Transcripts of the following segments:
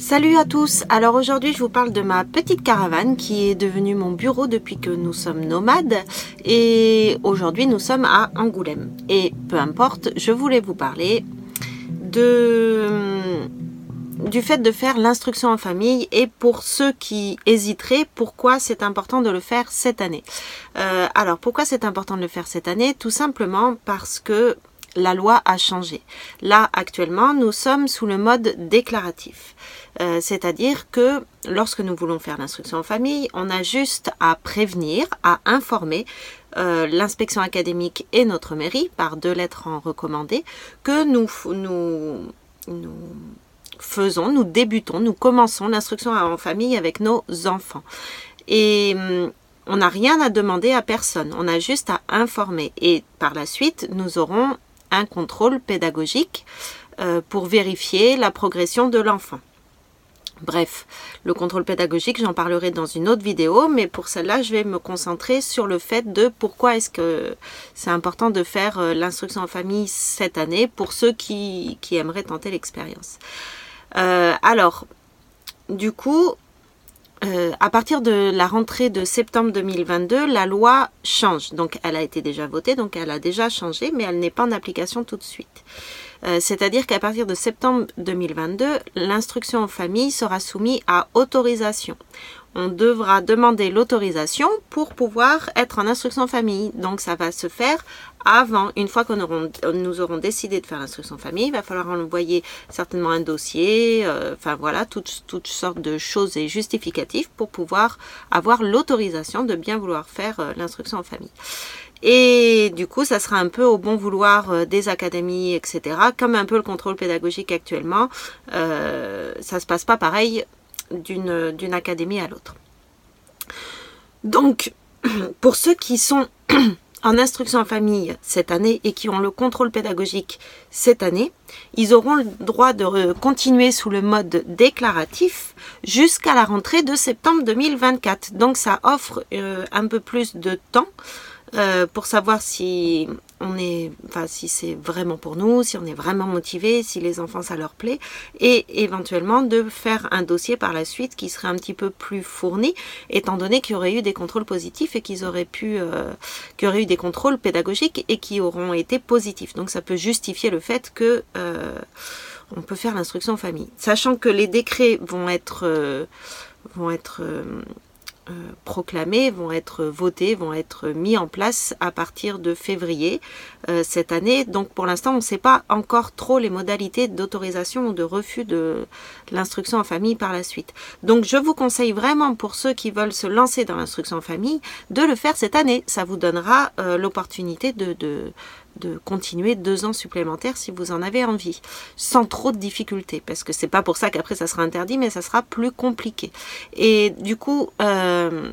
Salut à tous, alors aujourd'hui je vous parle de ma petite caravane qui est devenue mon bureau depuis que nous sommes nomades et aujourd'hui nous sommes à Angoulême. Et peu importe, je voulais vous parler de du fait de faire l'instruction en famille et pour ceux qui hésiteraient, pourquoi c'est important de le faire cette année. Euh, alors pourquoi c'est important de le faire cette année? Tout simplement parce que la loi a changé. Là, actuellement, nous sommes sous le mode déclaratif. Euh, c'est-à-dire que lorsque nous voulons faire l'instruction en famille, on a juste à prévenir, à informer euh, l'inspection académique et notre mairie par deux lettres en recommandé que nous, faisons, nous débutons, nous commençons l'instruction en famille avec nos enfants. Et hum, on n'a rien à demander à personne, on a juste à informer. Et par la suite, nous aurons un contrôle pédagogique euh, pour vérifier la progression de l'enfant. Bref, le contrôle pédagogique, j'en parlerai dans une autre vidéo, mais pour celle-là, je vais me concentrer sur le fait de pourquoi est-ce que c'est important de faire euh, l'instruction en famille cette année pour ceux qui, aimeraient tenter l'expérience. Euh, alors, du coup, euh, à partir de la rentrée de septembre 2022, la loi change. Donc, elle a été déjà votée, donc elle a déjà changé, mais elle n'est pas en application tout de suite. Euh, c'est-à-dire qu'à partir de septembre 2022, l'instruction en famille sera soumise à autorisation. On devra demander l'autorisation pour pouvoir être en instruction famille. Donc ça va se faire avant, une fois que nous aurons décidé de faire l'instruction famille, il va falloir envoyer certainement un dossier, euh, enfin voilà, toutes, toutes sortes de choses et justificatifs pour pouvoir avoir l'autorisation de bien vouloir faire euh, l'instruction en famille. Et du coup, ça sera un peu au bon vouloir euh, des académies, etc. Comme un peu le contrôle pédagogique actuellement, euh, ça se passe pas pareil d'une académie à l'autre. Donc, pour ceux qui sont en instruction en famille cette année et qui ont le contrôle pédagogique cette année, ils auront le droit de continuer sous le mode déclaratif jusqu'à la rentrée de septembre 2024. Donc ça offre euh, un peu plus de temps euh, pour savoir si on est, enfin si c'est vraiment pour nous, si on est vraiment motivé, si les enfants ça leur plaît, et éventuellement de faire un dossier par la suite qui serait un petit peu plus fourni, étant donné qu'il y aurait eu des contrôles positifs et qu'ils auraient pu, euh, qu'il y aurait eu des contrôles pédagogiques et qui auront été positifs. Donc ça peut justifier le fait que euh, on peut faire l'instruction famille, sachant que les décrets vont être euh, vont être euh, proclamés, vont être votés, vont être mis en place à partir de février euh, cette année. Donc pour l'instant, on ne sait pas encore trop les modalités d'autorisation ou de refus de l'instruction en famille par la suite. Donc je vous conseille vraiment pour ceux qui veulent se lancer dans l'instruction en famille de le faire cette année. Ça vous donnera euh, l'opportunité de, de de continuer deux ans supplémentaires si vous en avez envie, sans trop de difficultés, parce que c'est pas pour ça qu'après ça sera interdit, mais ça sera plus compliqué. Et du coup, euh,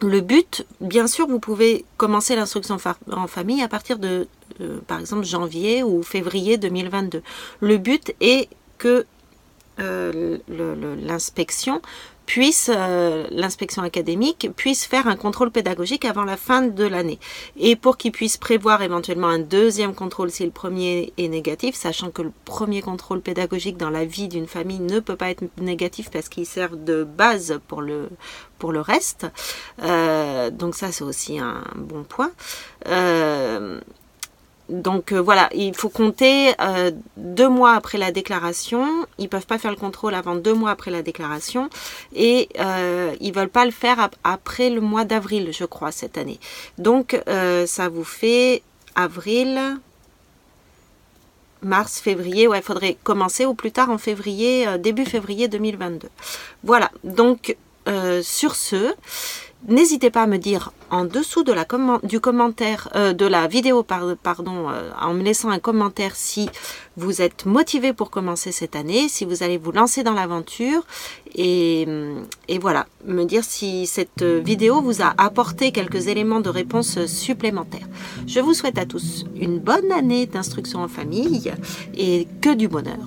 le but, bien sûr, vous pouvez commencer l'instruction en famille à partir de, euh, par exemple, janvier ou février 2022. Le but est que euh, l'inspection puisse, euh, l'inspection académique, puisse faire un contrôle pédagogique avant la fin de l'année. Et pour qu'il puisse prévoir éventuellement un deuxième contrôle si le premier est négatif, sachant que le premier contrôle pédagogique dans la vie d'une famille ne peut pas être négatif parce qu'il sert de base pour le, pour le reste. Euh, donc ça, c'est aussi un bon point. Euh, donc euh, voilà, il faut compter euh, deux mois après la déclaration. Ils peuvent pas faire le contrôle avant deux mois après la déclaration et euh, ils veulent pas le faire après le mois d'avril, je crois, cette année. Donc euh, ça vous fait avril, mars, février. Ouais, il faudrait commencer au plus tard en février, début février 2022. Voilà. Donc sur ce. N'hésitez pas à me dire en dessous de la du commentaire euh, de la vidéo pardon euh, en me laissant un commentaire si vous êtes motivé pour commencer cette année, si vous allez vous lancer dans l'aventure et, voilà, me dire si cette vidéo vous a apporté quelques éléments de réponse supplémentaires. Je vous souhaite à tous une bonne année d'instruction en famille et que du bonheur.